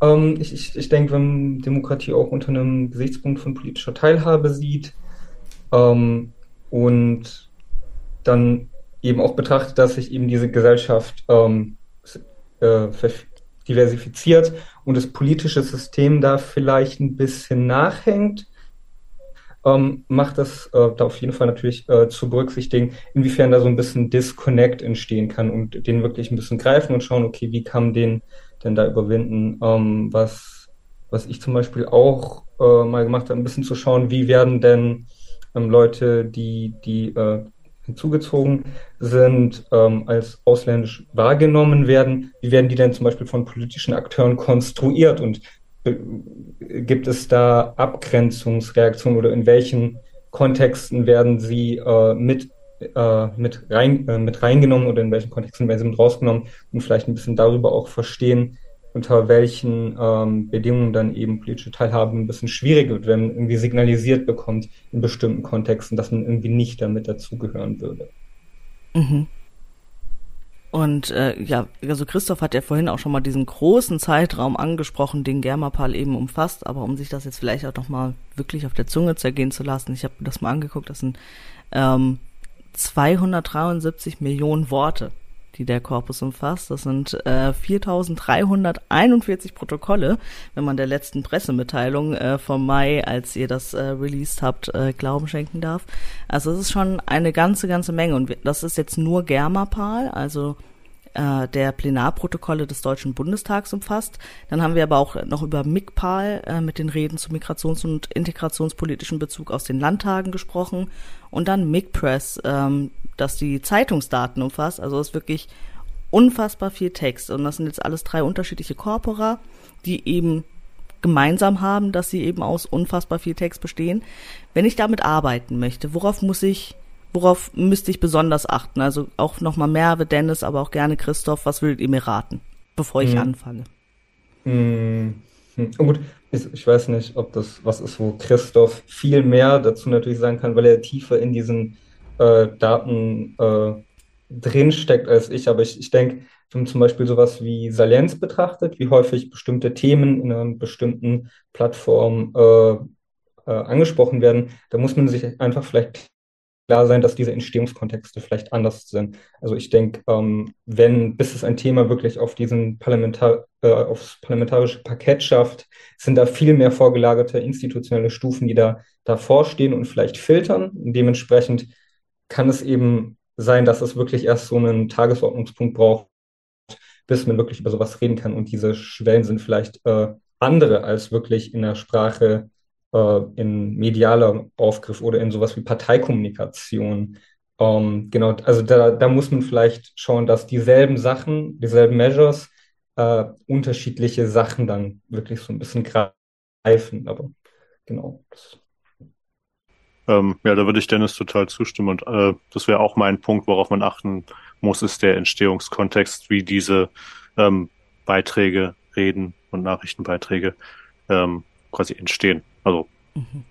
Ähm, ich, ich, ich denke, wenn Demokratie auch unter einem Gesichtspunkt von politischer Teilhabe sieht ähm, und dann eben auch betrachtet, dass sich eben diese Gesellschaft ähm, äh, diversifiziert und das politische System da vielleicht ein bisschen nachhängt, ähm, macht das äh, da auf jeden Fall natürlich äh, zu berücksichtigen, inwiefern da so ein bisschen Disconnect entstehen kann und den wirklich ein bisschen greifen und schauen, okay, wie kann man den denn da überwinden? Ähm, was, was ich zum Beispiel auch äh, mal gemacht habe, ein bisschen zu schauen, wie werden denn ähm, Leute, die, die äh, hinzugezogen sind, ähm, als ausländisch wahrgenommen werden, wie werden die denn zum Beispiel von politischen Akteuren konstruiert und äh, gibt es da Abgrenzungsreaktionen oder in welchen Kontexten werden sie äh, mit äh, mit, rein, äh, mit reingenommen oder in welchen Kontexten werden sie mit rausgenommen? Und vielleicht ein bisschen darüber auch verstehen, unter welchen ähm, Bedingungen dann eben politische Teilhabe ein bisschen schwieriger wird, wenn man irgendwie signalisiert bekommt in bestimmten Kontexten, dass man irgendwie nicht damit dazugehören würde. Mhm. Und äh, ja, also Christoph hat ja vorhin auch schon mal diesen großen Zeitraum angesprochen, den Germapal eben umfasst, aber um sich das jetzt vielleicht auch nochmal wirklich auf der Zunge zergehen zu lassen, ich habe das mal angeguckt, das sind ähm, 273 Millionen Worte, die der Korpus umfasst. Das sind äh, 4341 Protokolle, wenn man der letzten Pressemitteilung äh, vom Mai, als ihr das äh, released habt, äh, Glauben schenken darf. Also es ist schon eine ganze, ganze Menge. Und das ist jetzt nur Germapal, also äh, der Plenarprotokolle des Deutschen Bundestags umfasst. Dann haben wir aber auch noch über MIGPAL äh, mit den Reden zu migrations- und integrationspolitischen Bezug aus den Landtagen gesprochen. Und dann MIGPress, ähm, das die Zeitungsdaten umfasst. Also es ist wirklich unfassbar viel Text. Und das sind jetzt alles drei unterschiedliche Corpora, die eben gemeinsam haben, dass sie eben aus unfassbar viel Text bestehen. Wenn ich damit arbeiten möchte, worauf muss ich worauf müsste ich besonders achten? Also auch nochmal Merve, Dennis, aber auch gerne Christoph, was würdet ihr mir raten, bevor ich hm. anfange? Hm. Oh gut, ich, weiß nicht, ob das was ist, wo Christoph viel mehr dazu natürlich sagen kann, weil er tiefer in diesen äh, Daten äh, drinsteckt als ich. Aber ich, ich denke, wenn man zum Beispiel sowas wie Salienz betrachtet, wie häufig bestimmte Themen in einer bestimmten Plattform äh, äh angesprochen werden, da muss man sich einfach vielleicht klar sein, dass diese Entstehungskontexte vielleicht anders sind. Also ich denke, ähm, wenn, bis es ein Thema wirklich auf diesen Parlamentar äh, aufs parlamentarische Parkett schafft, sind da viel mehr vorgelagerte institutionelle Stufen, die da davor stehen und vielleicht filtern. dementsprechend kann es eben sein, dass es wirklich erst so einen Tagesordnungspunkt braucht, bis man wirklich über sowas reden kann. Und diese Schwellen sind vielleicht äh, andere als wirklich in der Sprache äh, in medialer Aufgriff oder in sowas wie Parteikommunikation. Ähm, genau, also da, da muss man vielleicht schauen, dass dieselben Sachen, dieselben Measures äh, unterschiedliche Sachen dann wirklich so ein bisschen greifen. Aber genau. Ähm, ja, da würde ich Dennis total zustimmen. Und äh, das wäre auch mein Punkt, worauf man achten muss, ist der Entstehungskontext, wie diese ähm, Beiträge, Reden und Nachrichtenbeiträge ähm, quasi entstehen. Also mhm.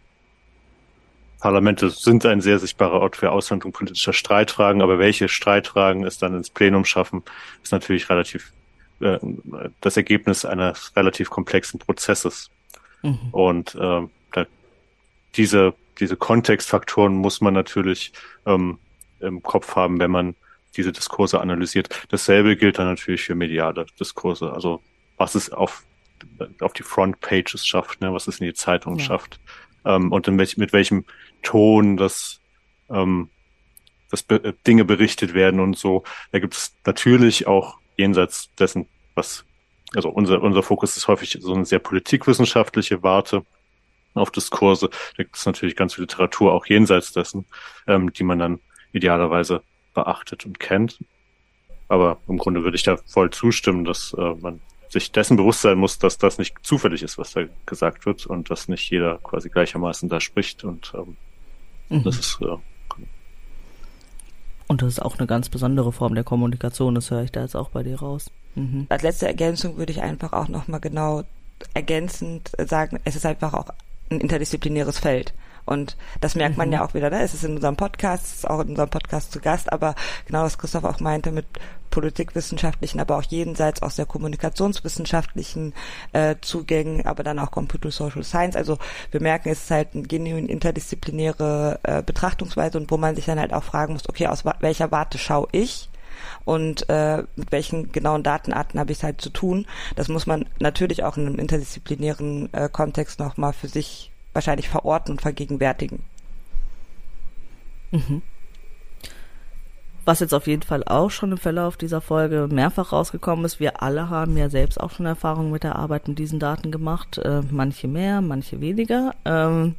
Parlamente sind ein sehr sichtbarer Ort für Aushandlung politischer Streitfragen, aber welche Streitfragen es dann ins Plenum schaffen, ist natürlich relativ äh, das Ergebnis eines relativ komplexen Prozesses. Mhm. Und äh, da, diese, diese Kontextfaktoren muss man natürlich ähm, im Kopf haben, wenn man diese Diskurse analysiert. Dasselbe gilt dann natürlich für mediale Diskurse. Also was ist auf auf die Frontpages schafft, ne, was es in die Zeitung ja. schafft ähm, und in welch, mit welchem Ton das, ähm, das be äh, Dinge berichtet werden und so. Da gibt es natürlich auch jenseits dessen, was, also unser, unser Fokus ist häufig so eine sehr politikwissenschaftliche Warte. auf Diskurse. Da gibt es natürlich ganz viel Literatur auch jenseits dessen, ähm, die man dann idealerweise beachtet und kennt. Aber im Grunde würde ich da voll zustimmen, dass äh, man sich dessen bewusst sein muss, dass das nicht zufällig ist, was da gesagt wird und dass nicht jeder quasi gleichermaßen da spricht und ähm, mhm. das ist äh, und das ist auch eine ganz besondere Form der Kommunikation, das höre ich da jetzt auch bei dir raus. Mhm. Als letzte Ergänzung würde ich einfach auch nochmal genau ergänzend sagen, es ist einfach auch ein interdisziplinäres Feld. Und das merkt man mhm. ja auch wieder, ne? Es ist in unserem Podcast, es ist auch in unserem Podcast zu Gast, aber genau was Christoph auch meinte mit politikwissenschaftlichen, aber auch jenseits aus der kommunikationswissenschaftlichen äh, Zugängen, aber dann auch Computer Social Science. Also wir merken, es ist halt eine genuin interdisziplinäre äh, Betrachtungsweise und wo man sich dann halt auch fragen muss, okay, aus welcher Warte schaue ich? und äh, mit welchen genauen Datenarten habe ich es halt zu tun. Das muss man natürlich auch in einem interdisziplinären äh, Kontext nochmal für sich wahrscheinlich verorten und vergegenwärtigen. Mhm. Was jetzt auf jeden Fall auch schon im Verlauf dieser Folge mehrfach rausgekommen ist, wir alle haben ja selbst auch schon Erfahrungen mit der Arbeit mit diesen Daten gemacht, äh, manche mehr, manche weniger. Ähm,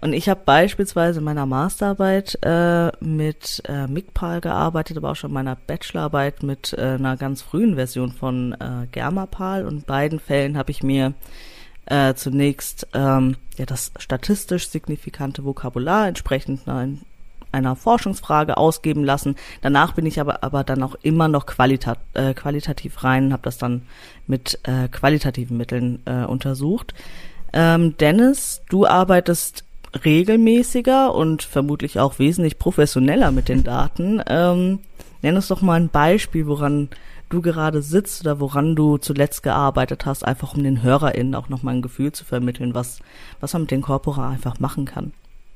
und ich habe beispielsweise in meiner Masterarbeit äh, mit äh, MIGPAL gearbeitet, aber auch schon in meiner Bachelorarbeit mit äh, einer ganz frühen Version von äh, Germapal. Und in beiden Fällen habe ich mir äh, zunächst ähm, ja das statistisch signifikante Vokabular entsprechend einer, einer Forschungsfrage ausgeben lassen. Danach bin ich aber aber dann auch immer noch qualita äh, qualitativ rein und habe das dann mit äh, qualitativen Mitteln äh, untersucht. Ähm, Dennis, du arbeitest regelmäßiger und vermutlich auch wesentlich professioneller mit den Daten. Ähm, nenn uns doch mal ein Beispiel, woran du gerade sitzt oder woran du zuletzt gearbeitet hast, einfach um den HörerInnen auch nochmal ein Gefühl zu vermitteln, was, was man mit den Corpora einfach machen kann.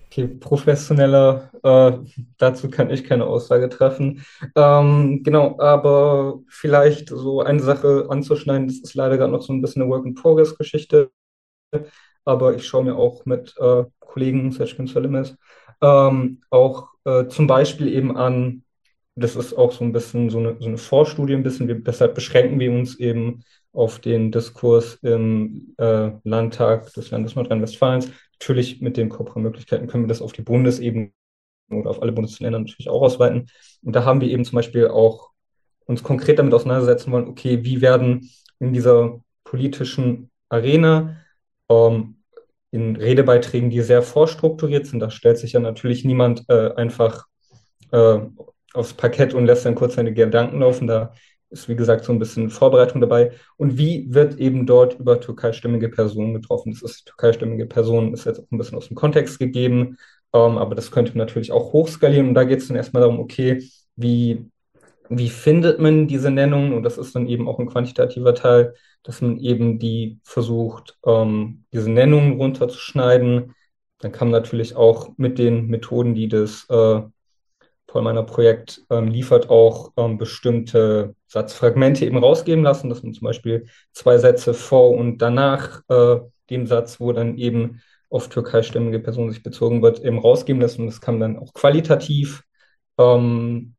Okay, professioneller, äh, dazu kann ich keine Aussage treffen. Ähm, genau, aber vielleicht so eine Sache anzuschneiden, das ist leider gerade noch so ein bisschen eine Work-in-Progress-Geschichte, aber ich schaue mir auch mit äh, Kollegen, Sergio Salimes, ähm, auch äh, zum Beispiel eben an, das ist auch so ein bisschen so eine, so eine Vorstudie, ein bisschen. Wir, deshalb beschränken wir uns eben auf den Diskurs im äh, Landtag des Landes Nordrhein-Westfalens. Natürlich mit den Copra-Möglichkeiten können wir das auf die Bundesebene oder auf alle Bundesländer natürlich auch ausweiten. Und da haben wir eben zum Beispiel auch uns konkret damit auseinandersetzen wollen, okay, wie werden in dieser politischen Arena ähm, in Redebeiträgen, die sehr vorstrukturiert sind, da stellt sich ja natürlich niemand äh, einfach äh, aufs Parkett und lässt dann kurz seine Gedanken laufen. Da ist, wie gesagt, so ein bisschen Vorbereitung dabei. Und wie wird eben dort über türkeistimmige Personen getroffen? Das ist türkeistimmige Personen, ist jetzt auch ein bisschen aus dem Kontext gegeben, ähm, aber das könnte natürlich auch hochskalieren. Und da geht es dann erstmal darum, okay, wie, wie findet man diese Nennungen? Und das ist dann eben auch ein quantitativer Teil, dass man eben die versucht, ähm, diese Nennungen runterzuschneiden. Dann kann man natürlich auch mit den Methoden, die das äh, Paul meiner Projekt ähm, liefert, auch ähm, bestimmte Satzfragmente eben rausgeben lassen, dass man zum Beispiel zwei Sätze vor und danach äh, dem Satz, wo dann eben auf türkeistämmige Personen sich bezogen wird, eben rausgeben lassen. Und das kann man dann auch qualitativ ähm,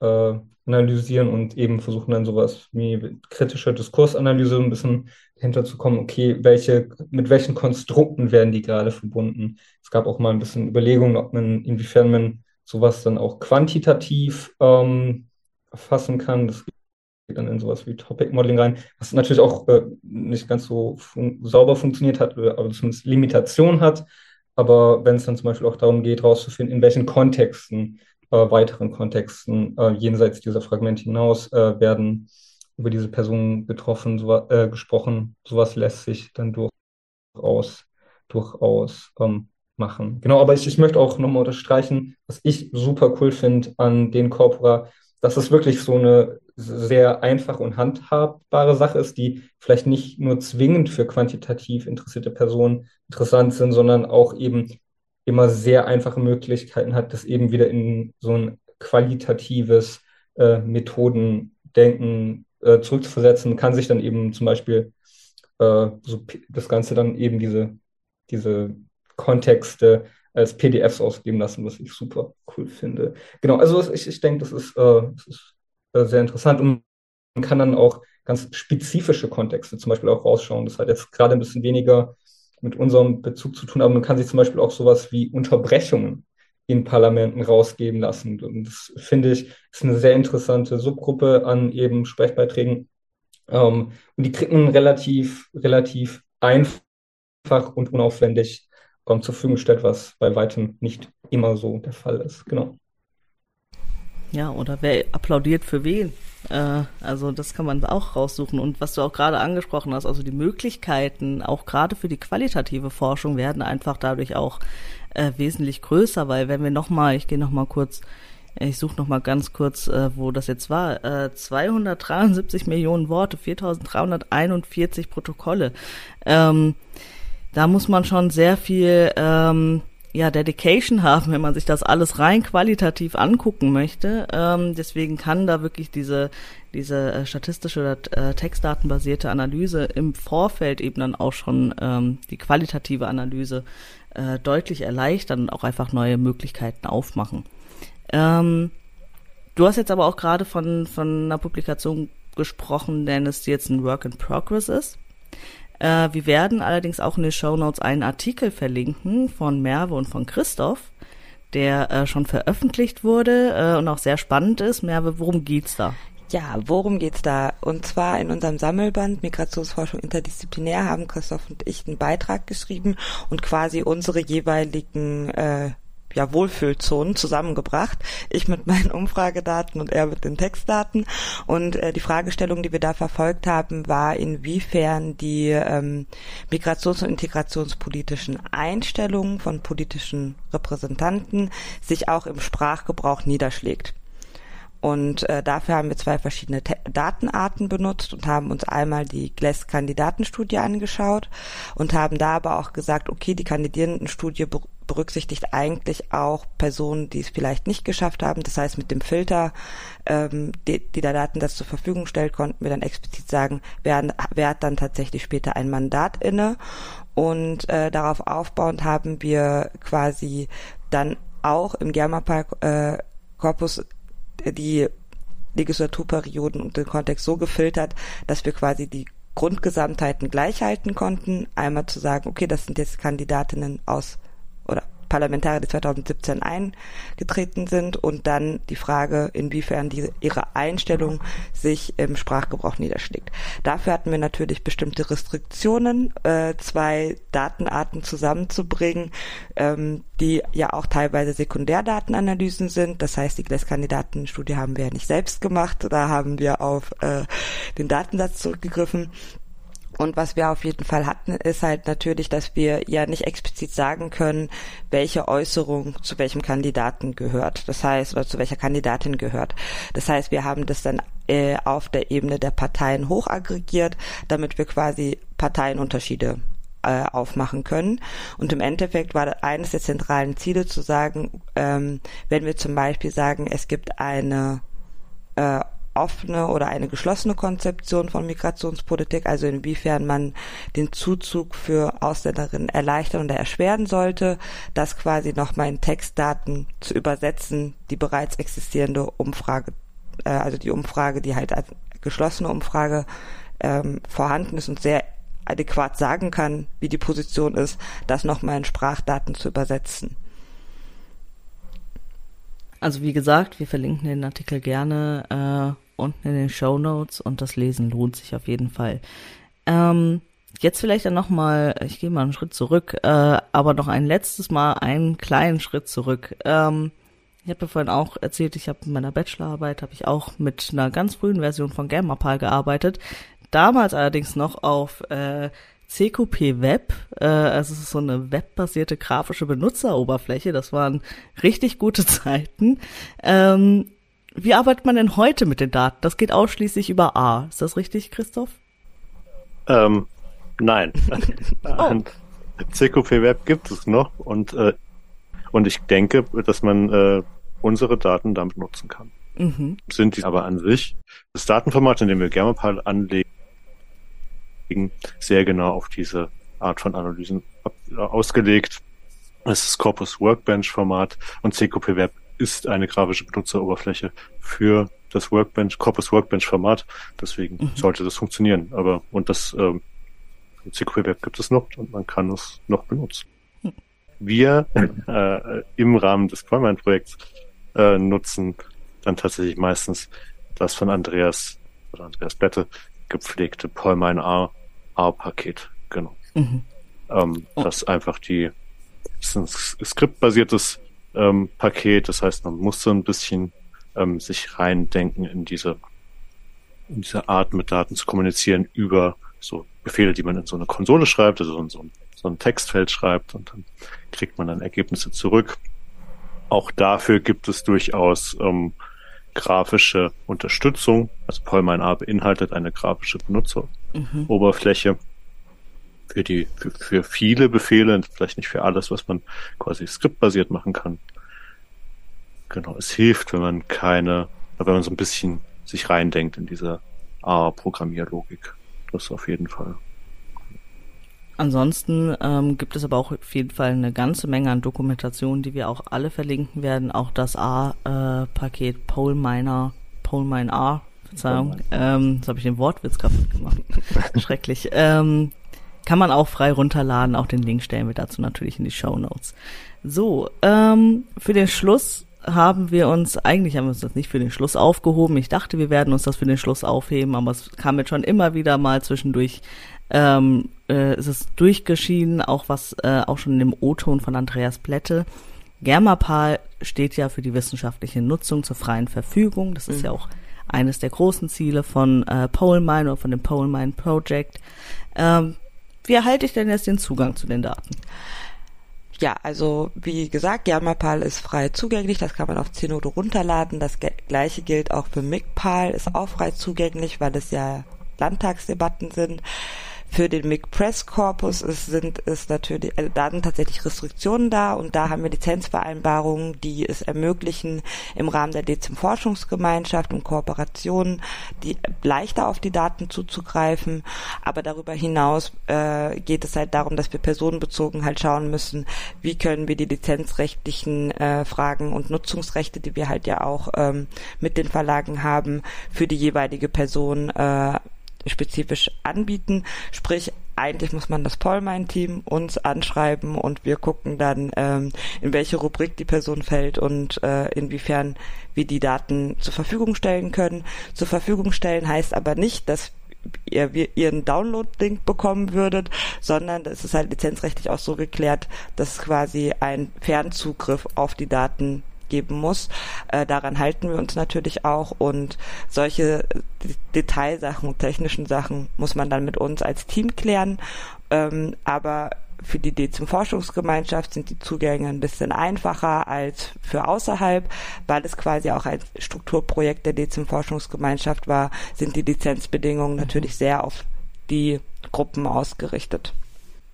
äh, analysieren und eben versuchen dann sowas wie kritische Diskursanalyse ein bisschen dahinter zu kommen, okay, welche, mit welchen Konstrukten werden die gerade verbunden? Es gab auch mal ein bisschen Überlegungen, ob man, inwiefern man sowas dann auch quantitativ ähm, erfassen kann. Das geht dann in sowas wie Topic Modeling rein, was natürlich auch äh, nicht ganz so fun sauber funktioniert hat, aber zumindest Limitation hat. Aber wenn es dann zum Beispiel auch darum geht, herauszufinden, in welchen Kontexten äh, weiteren Kontexten äh, jenseits dieser Fragmente hinaus äh, werden über diese Personen getroffen, so, äh, gesprochen. Sowas lässt sich dann durchaus, durchaus ähm, machen. Genau, aber ich, ich möchte auch nochmal unterstreichen, was ich super cool finde an den Corpora, dass es wirklich so eine sehr einfache und handhabbare Sache ist, die vielleicht nicht nur zwingend für quantitativ interessierte Personen interessant sind, sondern auch eben immer sehr einfache Möglichkeiten hat, das eben wieder in so ein qualitatives äh, Methodendenken äh, zurückzuversetzen, kann sich dann eben zum Beispiel äh, so das Ganze dann eben diese, diese Kontexte als PDFs ausgeben lassen, was ich super cool finde. Genau, also ich, ich denke, das ist, äh, das ist äh, sehr interessant und man kann dann auch ganz spezifische Kontexte zum Beispiel auch rausschauen. Das hat jetzt gerade ein bisschen weniger mit unserem Bezug zu tun haben. Man kann sich zum Beispiel auch sowas wie Unterbrechungen in Parlamenten rausgeben lassen. Und das finde ich ist eine sehr interessante Subgruppe an eben Sprechbeiträgen. Ähm, und die kriegt man relativ, relativ einfach und unaufwendig ähm, zur Verfügung gestellt, was bei weitem nicht immer so der Fall ist. Genau. Ja, oder wer applaudiert für wen? Äh, also das kann man auch raussuchen. Und was du auch gerade angesprochen hast, also die Möglichkeiten, auch gerade für die qualitative Forschung, werden einfach dadurch auch äh, wesentlich größer, weil wenn wir nochmal, ich gehe nochmal kurz, ich suche nochmal ganz kurz, äh, wo das jetzt war, äh, 273 Millionen Worte, 4341 Protokolle. Ähm, da muss man schon sehr viel ähm, ja, Dedication haben, wenn man sich das alles rein qualitativ angucken möchte. Ähm, deswegen kann da wirklich diese, diese äh, statistische oder äh, textdatenbasierte Analyse im Vorfeld eben dann auch schon ähm, die qualitative Analyse äh, deutlich erleichtern und auch einfach neue Möglichkeiten aufmachen. Ähm, du hast jetzt aber auch gerade von, von einer Publikation gesprochen, denn es jetzt ein Work in Progress ist. Äh, wir werden allerdings auch in den Show Notes einen Artikel verlinken von Merve und von Christoph, der äh, schon veröffentlicht wurde äh, und auch sehr spannend ist. Merve, worum geht's da? Ja, worum geht's da? Und zwar in unserem Sammelband Migrationsforschung interdisziplinär haben Christoph und ich einen Beitrag geschrieben und quasi unsere jeweiligen äh, ja, Wohlfühlzonen zusammengebracht. Ich mit meinen Umfragedaten und er mit den Textdaten. Und äh, die Fragestellung, die wir da verfolgt haben, war, inwiefern die ähm, migrations- und integrationspolitischen Einstellungen von politischen Repräsentanten sich auch im Sprachgebrauch niederschlägt. Und äh, dafür haben wir zwei verschiedene Te Datenarten benutzt und haben uns einmal die GLES-Kandidatenstudie angeschaut und haben da aber auch gesagt, okay, die Kandidierendenstudie berücksichtigt eigentlich auch Personen, die es vielleicht nicht geschafft haben. Das heißt, mit dem Filter, ähm, die, die der Datensatz zur Verfügung stellt, konnten wir dann explizit sagen, wer, wer hat dann tatsächlich später ein Mandat inne. Und äh, darauf aufbauend haben wir quasi dann auch im Germapark äh, Korpus die Legislaturperioden und den Kontext so gefiltert, dass wir quasi die Grundgesamtheiten gleich halten konnten. Einmal zu sagen, okay, das sind jetzt Kandidatinnen aus Parlamentarier, die 2017 eingetreten sind und dann die Frage, inwiefern die, ihre Einstellung sich im Sprachgebrauch niederschlägt. Dafür hatten wir natürlich bestimmte Restriktionen, äh, zwei Datenarten zusammenzubringen, ähm, die ja auch teilweise Sekundärdatenanalysen sind. Das heißt, die GLES-Kandidatenstudie haben wir ja nicht selbst gemacht, da haben wir auf äh, den Datensatz zurückgegriffen. Und was wir auf jeden Fall hatten, ist halt natürlich, dass wir ja nicht explizit sagen können, welche Äußerung zu welchem Kandidaten gehört. Das heißt, oder zu welcher Kandidatin gehört. Das heißt, wir haben das dann äh, auf der Ebene der Parteien hochaggregiert, damit wir quasi Parteienunterschiede äh, aufmachen können. Und im Endeffekt war eines der zentralen Ziele zu sagen, ähm, wenn wir zum Beispiel sagen, es gibt eine äh, offene oder eine geschlossene Konzeption von Migrationspolitik, also inwiefern man den Zuzug für Ausländerinnen erleichtern oder erschweren sollte, das quasi nochmal in Textdaten zu übersetzen, die bereits existierende Umfrage, äh, also die Umfrage, die halt als geschlossene Umfrage ähm, vorhanden ist und sehr adäquat sagen kann, wie die Position ist, das nochmal in Sprachdaten zu übersetzen. Also wie gesagt, wir verlinken den Artikel gerne äh, unten in den Show Notes und das Lesen lohnt sich auf jeden Fall. Ähm, jetzt vielleicht dann nochmal, ich gehe mal einen Schritt zurück, äh, aber noch ein letztes Mal einen kleinen Schritt zurück. Ähm, ich habe ja vorhin auch erzählt, ich habe in meiner Bachelorarbeit habe ich auch mit einer ganz frühen Version von GammaPal gearbeitet. Damals allerdings noch auf äh, CQP Web, äh, also es ist so eine webbasierte grafische Benutzeroberfläche. Das waren richtig gute Zeiten. Ähm, wie arbeitet man denn heute mit den Daten? Das geht ausschließlich über A. Ist das richtig, Christoph? Ähm, nein. oh. CQP Web gibt es noch und, äh, und ich denke, dass man äh, unsere Daten damit nutzen kann. Mhm. Sind die aber an sich das Datenformat, in dem wir Germapal anlegen, sehr genau auf diese Art von Analysen ausgelegt. Es ist Corpus Workbench Format und CQP Web ist eine grafische Benutzeroberfläche für das Workbench, Corpus Workbench Format. Deswegen mhm. sollte das funktionieren. Aber, und das, ähm, CQB Web gibt es noch und man kann es noch benutzen. Wir äh, im Rahmen des Quellmine-Projekts äh, nutzen dann tatsächlich meistens das von Andreas oder Andreas Bette gepflegte Pollmine R, R-Paket. Genau. Mhm. Ähm, oh. Das einfach die, ist ein skriptbasiertes ähm, Paket, das heißt, man muss so ein bisschen ähm, sich reindenken in diese, in diese Art mit Daten zu kommunizieren über so Befehle, die man in so eine Konsole schreibt, also in so ein, so ein Textfeld schreibt und dann kriegt man dann Ergebnisse zurück. Auch dafür gibt es durchaus ähm, grafische Unterstützung. Also Pollmine A beinhaltet eine grafische Benutzeroberfläche mhm. Für die für, für viele Befehle, vielleicht nicht für alles, was man quasi skriptbasiert machen kann. Genau, es hilft, wenn man keine, wenn man so ein bisschen sich reindenkt in diese A-Programmierlogik. Das auf jeden Fall. Ansonsten ähm, gibt es aber auch auf jeden Fall eine ganze Menge an Dokumentationen, die wir auch alle verlinken werden. Auch das A-Paket äh, Polminer, Polmine R, Verzeihung, ähm, jetzt habe ich den Wortwitz kaputt gemacht. Schrecklich. Ähm, kann man auch frei runterladen. Auch den Link stellen wir dazu natürlich in die Show Notes. So, ähm, für den Schluss haben wir uns, eigentlich haben wir uns das nicht für den Schluss aufgehoben. Ich dachte, wir werden uns das für den Schluss aufheben, aber es kam jetzt schon immer wieder mal zwischendurch ähm, äh, es ist durchgeschieden, auch was äh, auch schon in dem O-Ton von Andreas Plätte. Germapal steht ja für die wissenschaftliche Nutzung zur freien Verfügung. Das ist mhm. ja auch eines der großen Ziele von äh, Polmine oder von dem Polmine Project. Ähm, wie erhalte ich denn jetzt den Zugang zu den Daten? Ja, also wie gesagt, Germapal ist frei zugänglich, das kann man auf Zenodo runterladen. Das gleiche gilt auch für MIGPAL, ist auch frei zugänglich, weil es ja Landtagsdebatten sind. Für den MIG Press Corpus ist, sind ist natürlich, also da tatsächlich Restriktionen da und da haben wir Lizenzvereinbarungen, die es ermöglichen, im Rahmen der DECIM Forschungsgemeinschaft und Kooperationen die leichter auf die Daten zuzugreifen. Aber darüber hinaus äh, geht es halt darum, dass wir personenbezogen halt schauen müssen, wie können wir die lizenzrechtlichen äh, Fragen und Nutzungsrechte, die wir halt ja auch ähm, mit den Verlagen haben, für die jeweilige Person äh, spezifisch anbieten. Sprich, eigentlich muss man das Pollmine-Team uns anschreiben und wir gucken dann, ähm, in welche Rubrik die Person fällt und äh, inwiefern wir die Daten zur Verfügung stellen können. Zur Verfügung stellen heißt aber nicht, dass ihr, ihr ihren Download-Link bekommen würdet, sondern es ist halt lizenzrechtlich auch so geklärt, dass quasi ein Fernzugriff auf die Daten geben muss. Äh, daran halten wir uns natürlich auch und solche Detailsachen und technischen Sachen muss man dann mit uns als Team klären. Ähm, aber für die DEZIM Forschungsgemeinschaft sind die Zugänge ein bisschen einfacher als für außerhalb, weil es quasi auch ein Strukturprojekt der DEZIM Forschungsgemeinschaft war, sind die Lizenzbedingungen natürlich sehr auf die Gruppen ausgerichtet.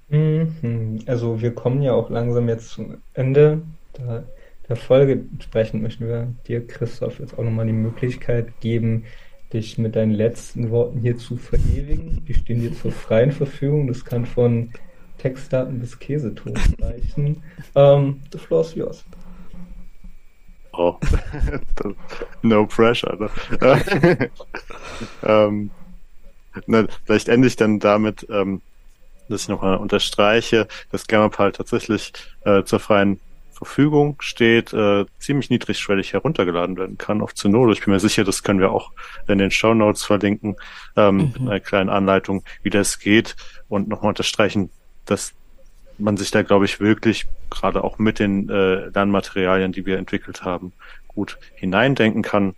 Mhm. Also wir kommen ja auch langsam jetzt zum Ende. Da der Folge entsprechend möchten wir dir, Christoph, jetzt auch nochmal die Möglichkeit geben, dich mit deinen letzten Worten hier zu verewigen. Die stehen dir zur freien Verfügung. Das kann von Textdaten bis Käseton reichen. Um, the floor is yours. Oh, no pressure. Ne? ähm, na, vielleicht ende ich dann damit, ähm, dass ich nochmal unterstreiche, dass Gamma tatsächlich äh, zur freien Verfügung steht, äh, ziemlich niedrigschwellig heruntergeladen werden kann auf Zenodo. Ich bin mir sicher, das können wir auch in den Show Notes verlinken, ähm, mhm. mit einer kleinen Anleitung, wie das geht und nochmal unterstreichen, dass man sich da, glaube ich, wirklich gerade auch mit den äh, Lernmaterialien, die wir entwickelt haben, gut hineindenken kann.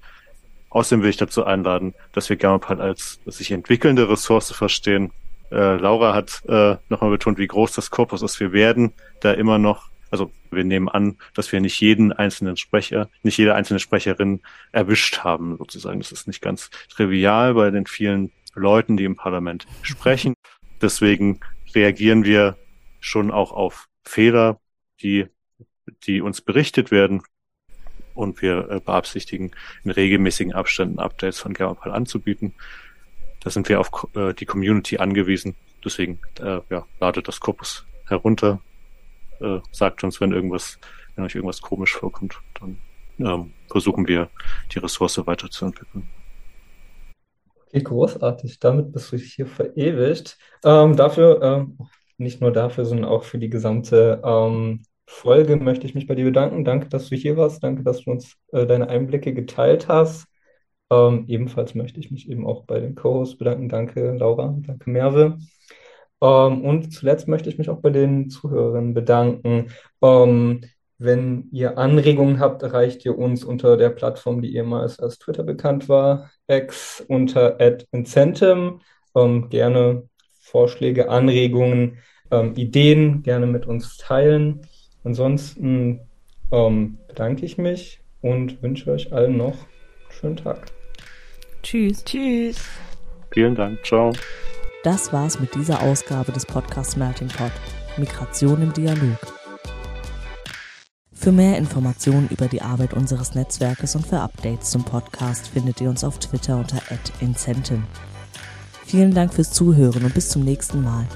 Außerdem will ich dazu einladen, dass wir Gamapad als sich entwickelnde Ressource verstehen. Äh, Laura hat äh, nochmal betont, wie groß das Korpus ist. Wir werden da immer noch also wir nehmen an, dass wir nicht jeden einzelnen Sprecher, nicht jede einzelne Sprecherin erwischt haben, sozusagen. Das ist nicht ganz trivial bei den vielen Leuten, die im Parlament sprechen. Deswegen reagieren wir schon auch auf Fehler, die, die uns berichtet werden. Und wir äh, beabsichtigen, in regelmäßigen Abständen Updates von Germapal anzubieten. Da sind wir auf äh, die Community angewiesen. Deswegen äh, ja, ladet das Korpus herunter, äh, sagt uns, wenn irgendwas, wenn euch irgendwas komisch vorkommt, dann ähm, versuchen wir, die Ressource weiterzuentwickeln. Okay, großartig. Damit bist du hier verewigt. Ähm, dafür, ähm, nicht nur dafür, sondern auch für die gesamte ähm, Folge möchte ich mich bei dir bedanken. Danke, dass du hier warst. Danke, dass du uns äh, deine Einblicke geteilt hast. Ähm, ebenfalls möchte ich mich eben auch bei den Co-Hosts bedanken. Danke, Laura. Danke, Merve. Ähm, und zuletzt möchte ich mich auch bei den Zuhörern bedanken. Ähm, wenn ihr Anregungen habt, erreicht ihr uns unter der Plattform, die ehemals als Twitter bekannt war, X unter @incentum. Ähm, gerne Vorschläge, Anregungen, ähm, Ideen gerne mit uns teilen. Ansonsten ähm, bedanke ich mich und wünsche euch allen noch einen schönen Tag. Tschüss. Tschüss. Vielen Dank. Ciao. Das war's mit dieser Ausgabe des Podcasts Melting Pot. Migration im Dialog. Für mehr Informationen über die Arbeit unseres Netzwerkes und für Updates zum Podcast findet ihr uns auf Twitter unter @incentum. Vielen Dank fürs Zuhören und bis zum nächsten Mal.